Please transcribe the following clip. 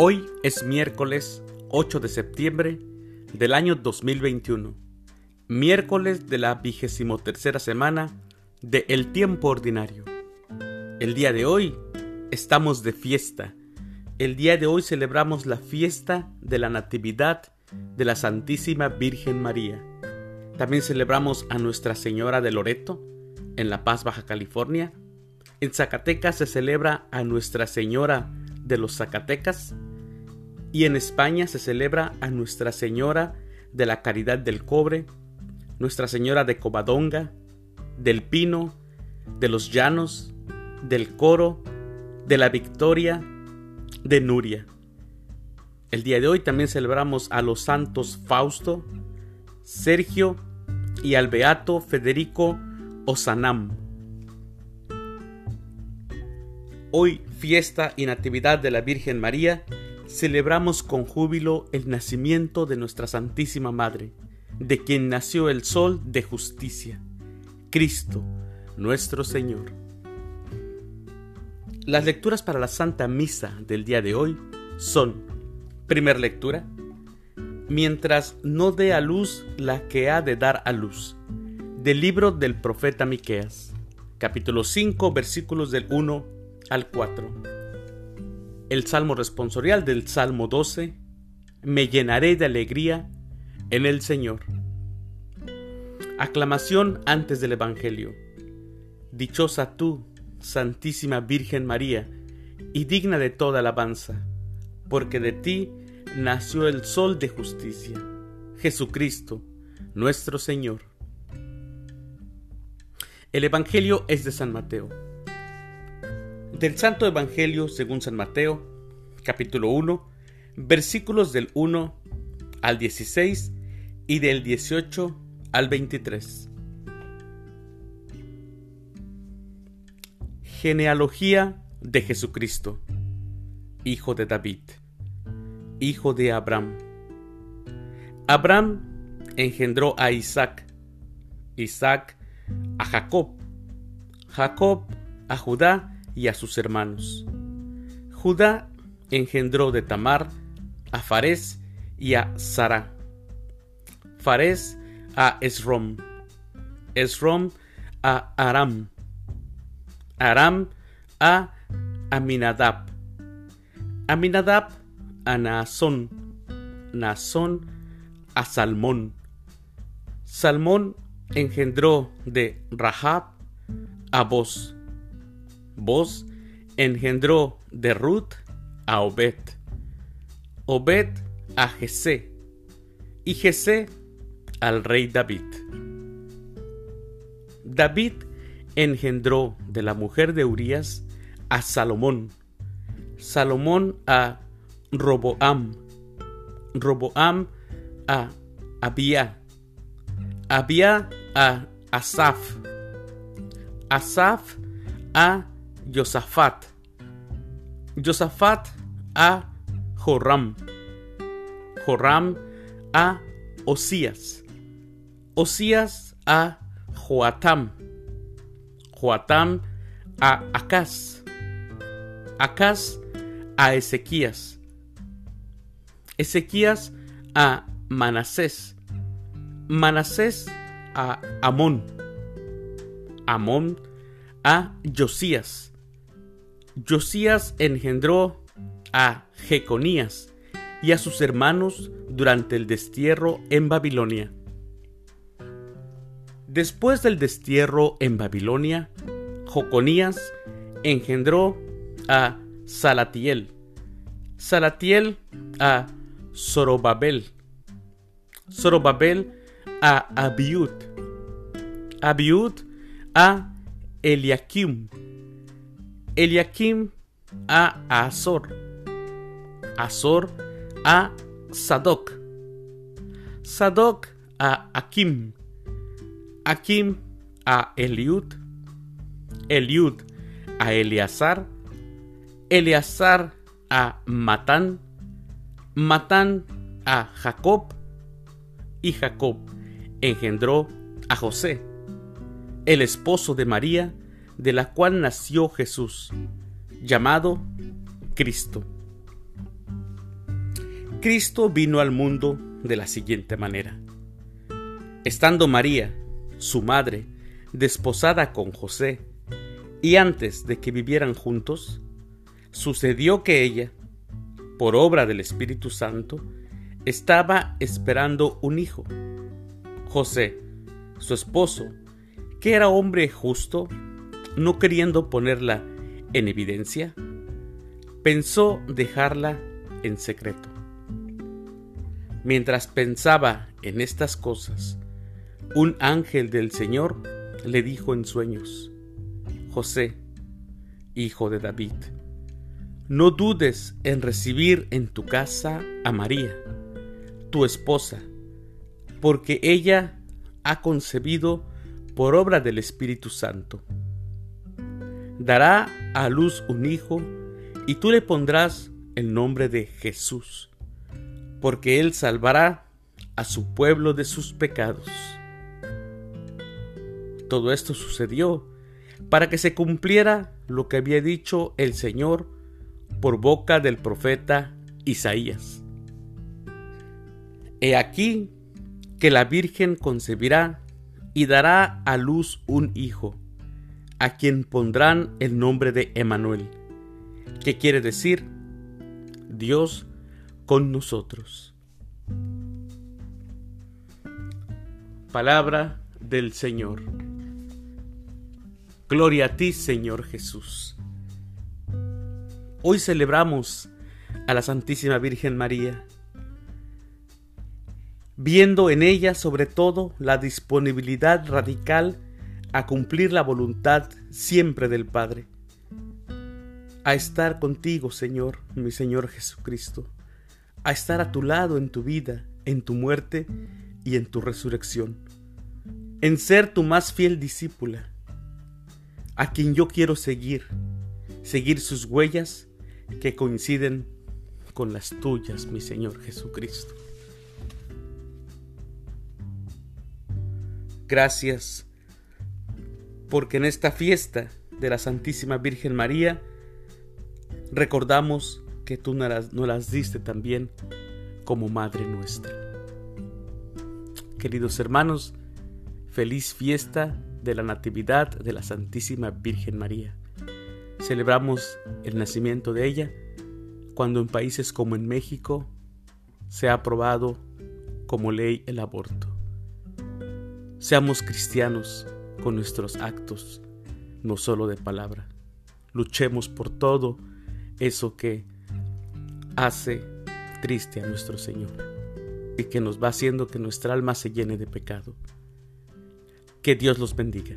Hoy es miércoles 8 de septiembre del año 2021, miércoles de la vigésimo tercera semana de El Tiempo Ordinario. El día de hoy estamos de fiesta. El día de hoy celebramos la fiesta de la Natividad de la Santísima Virgen María. También celebramos a Nuestra Señora de Loreto en La Paz, Baja California. En Zacatecas se celebra a Nuestra Señora de los Zacatecas y en España se celebra a Nuestra Señora de la Caridad del Cobre, Nuestra Señora de Covadonga, del Pino, de los Llanos, del Coro, de la Victoria, de Nuria. El día de hoy también celebramos a los santos Fausto, Sergio y al beato Federico Osanam. Hoy, fiesta y natividad de la Virgen María, celebramos con júbilo el nacimiento de nuestra Santísima Madre, de quien nació el Sol de justicia, Cristo, nuestro Señor. Las lecturas para la Santa Misa del día de hoy son, primer lectura, mientras no dé a luz la que ha de dar a luz, del libro del profeta Miqueas, capítulo 5, versículos del 1 al 4 el salmo responsorial del Salmo 12, Me llenaré de alegría en el Señor. Aclamación antes del Evangelio. Dichosa tú, Santísima Virgen María, y digna de toda alabanza, porque de ti nació el Sol de justicia, Jesucristo, nuestro Señor. El Evangelio es de San Mateo del Santo Evangelio según San Mateo, capítulo 1, versículos del 1 al 16 y del 18 al 23. Genealogía de Jesucristo, hijo de David, hijo de Abraham. Abraham engendró a Isaac, Isaac a Jacob, Jacob a Judá y a sus hermanos. Judá engendró de Tamar a Fares y a Sara. Fares a Esrom. Esrom a Aram. Aram a Aminadab. Aminadab a Naasón. Naasón a Salmón. Salmón engendró de Rahab a Boz. Vos engendró de Ruth a Obed, Obed a Jesé y Jesé al rey David. David engendró de la mujer de Urías a Salomón, Salomón a Roboam, Roboam a Abia, Abia a Asaf, Asaf a Josafat. Josafat a Joram. Joram a Osías. Osías a Joatam. Joatam a Acaz. Acaz a Ezequías. Ezequías a Manasés. Manasés a Amón. Amón a Josías. Josías engendró a Jeconías y a sus hermanos durante el destierro en Babilonia. Después del destierro en Babilonia, Joconías engendró a Salatiel, Salatiel a Zorobabel, Zorobabel a Abiud, Abiud a Eliakim, Eliakim a Azor, Azor a Sadoc, Sadoc a Akim, Akim a Eliud, Eliud a Eleazar, Eleazar a Matán, Matán a Jacob, y Jacob engendró a José, el esposo de María, de la cual nació Jesús, llamado Cristo. Cristo vino al mundo de la siguiente manera. Estando María, su madre, desposada con José, y antes de que vivieran juntos, sucedió que ella, por obra del Espíritu Santo, estaba esperando un hijo. José, su esposo, que era hombre justo, no queriendo ponerla en evidencia, pensó dejarla en secreto. Mientras pensaba en estas cosas, un ángel del Señor le dijo en sueños, José, hijo de David, no dudes en recibir en tu casa a María, tu esposa, porque ella ha concebido por obra del Espíritu Santo. Dará a luz un hijo y tú le pondrás el nombre de Jesús, porque él salvará a su pueblo de sus pecados. Todo esto sucedió para que se cumpliera lo que había dicho el Señor por boca del profeta Isaías. He aquí que la Virgen concebirá y dará a luz un hijo, a quien pondrán el nombre de Emanuel, que quiere decir Dios con nosotros. Palabra del Señor. Gloria a ti, Señor Jesús. Hoy celebramos a la Santísima Virgen María, viendo en ella sobre todo la disponibilidad radical a cumplir la voluntad siempre del Padre, a estar contigo, Señor, mi Señor Jesucristo, a estar a tu lado en tu vida, en tu muerte y en tu resurrección, en ser tu más fiel discípula a quien yo quiero seguir, seguir sus huellas que coinciden con las tuyas, mi Señor Jesucristo. Gracias porque en esta fiesta de la Santísima Virgen María recordamos que tú nos las, las diste también como Madre nuestra. Queridos hermanos, feliz fiesta de la Natividad de la Santísima Virgen María. Celebramos el nacimiento de ella cuando en países como en México se ha aprobado como ley el aborto. Seamos cristianos con nuestros actos, no solo de palabra. Luchemos por todo eso que hace triste a nuestro Señor y que nos va haciendo que nuestra alma se llene de pecado. Que Dios los bendiga.